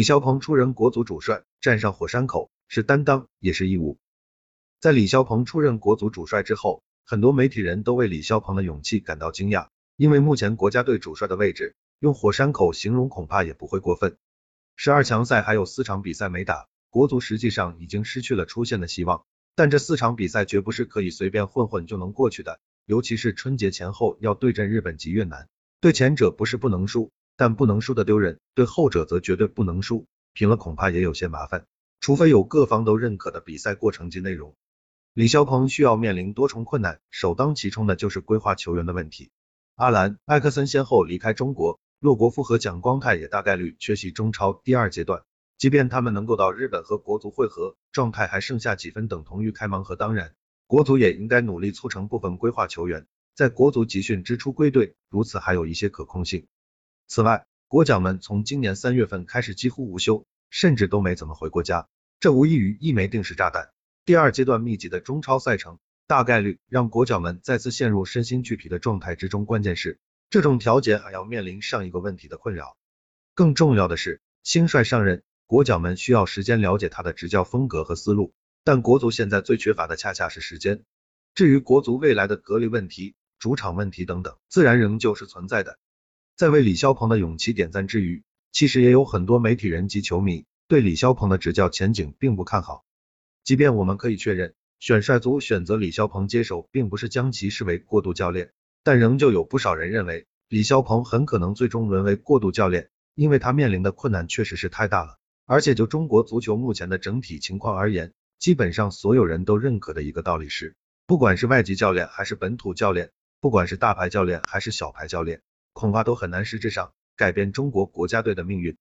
李霄鹏出任国足主帅，站上火山口是担当也是义务。在李霄鹏出任国足主帅之后，很多媒体人都为李霄鹏的勇气感到惊讶，因为目前国家队主帅的位置，用火山口形容恐怕也不会过分。十二强赛还有四场比赛没打，国足实际上已经失去了出线的希望。但这四场比赛绝不是可以随便混混就能过去的，尤其是春节前后要对阵日本及越南，对前者不是不能输，但不能输的丢人；对后者则绝对不能输，平了恐怕也有些麻烦，除非有各方都认可的比赛过程及内容。李霄鹏需要面临多重困难，首当其冲的就是规划球员的问题。阿兰、艾克森先后离开中国。洛国富和蒋光太也大概率缺席中超第二阶段，即便他们能够到日本和国足会合，状态还剩下几分等同于开盲盒。当然，国足也应该努力促成部分规划球员在国足集训之初归队，如此还有一些可控性。此外，国脚们从今年三月份开始几乎无休，甚至都没怎么回过家，这无异于一枚定时炸弹。第二阶段密集的中超赛程，大概率让国脚们再次陷入身心俱疲的状态之中。关键是。这种调节还要面临上一个问题的困扰。更重要的是，新帅上任，国脚们需要时间了解他的执教风格和思路，但国足现在最缺乏的恰恰是时间。至于国足未来的隔离问题、主场问题等等，自然仍旧是存在的。在为李霄鹏的勇气点赞之余，其实也有很多媒体人及球迷对李霄鹏的执教前景并不看好。即便我们可以确认，选帅组选择李霄鹏接手，并不是将其视为过渡教练。但仍旧有不少人认为，李霄鹏很可能最终沦为过渡教练，因为他面临的困难确实是太大了。而且就中国足球目前的整体情况而言，基本上所有人都认可的一个道理是，不管是外籍教练还是本土教练，不管是大牌教练还是小牌教练，恐怕都很难实质上改变中国国家队的命运。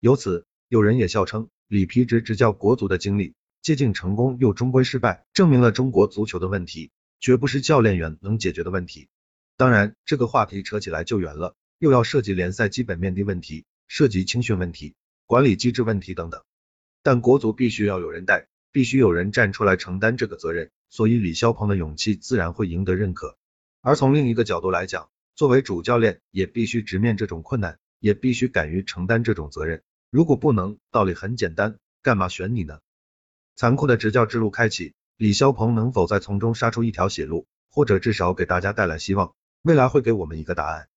由此，有人也笑称，李皮直执教国足的经历接近成功又终归失败，证明了中国足球的问题绝不是教练员能解决的问题。当然，这个话题扯起来就远了，又要涉及联赛基本面的问题，涉及青训问题、管理机制问题等等。但国足必须要有人带，必须有人站出来承担这个责任，所以李霄鹏的勇气自然会赢得认可。而从另一个角度来讲，作为主教练也必须直面这种困难，也必须敢于承担这种责任。如果不能，道理很简单，干嘛选你呢？残酷的执教之路开启，李霄鹏能否再从中杀出一条血路，或者至少给大家带来希望？未来会给我们一个答案。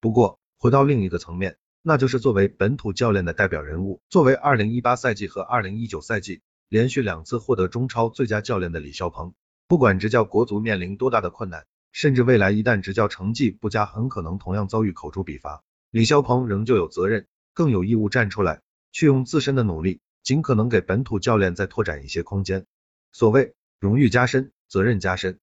不过，回到另一个层面，那就是作为本土教练的代表人物，作为二零一八赛季和二零一九赛季连续两次获得中超最佳教练的李霄鹏，不管执教国足面临多大的困难，甚至未来一旦执教成绩不佳，很可能同样遭遇口诛笔伐，李霄鹏仍旧有责任，更有义务站出来，去用自身的努力，尽可能给本土教练再拓展一些空间。所谓荣誉加深，责任加深。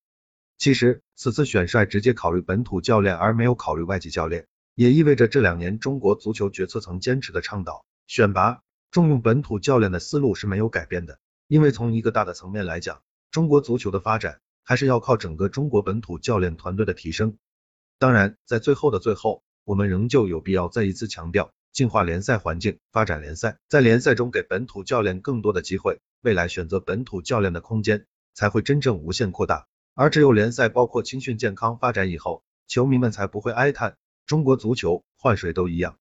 其实，此次选帅直接考虑本土教练而没有考虑外籍教练，也意味着这两年中国足球决策层坚持的倡导、选拔、重用本土教练的思路是没有改变的。因为从一个大的层面来讲，中国足球的发展还是要靠整个中国本土教练团队的提升。当然，在最后的最后，我们仍旧有必要再一次强调，净化联赛环境，发展联赛，在联赛中给本土教练更多的机会，未来选择本土教练的空间才会真正无限扩大。而只有联赛包括青训健康发展以后，球迷们才不会哀叹中国足球换谁都一样。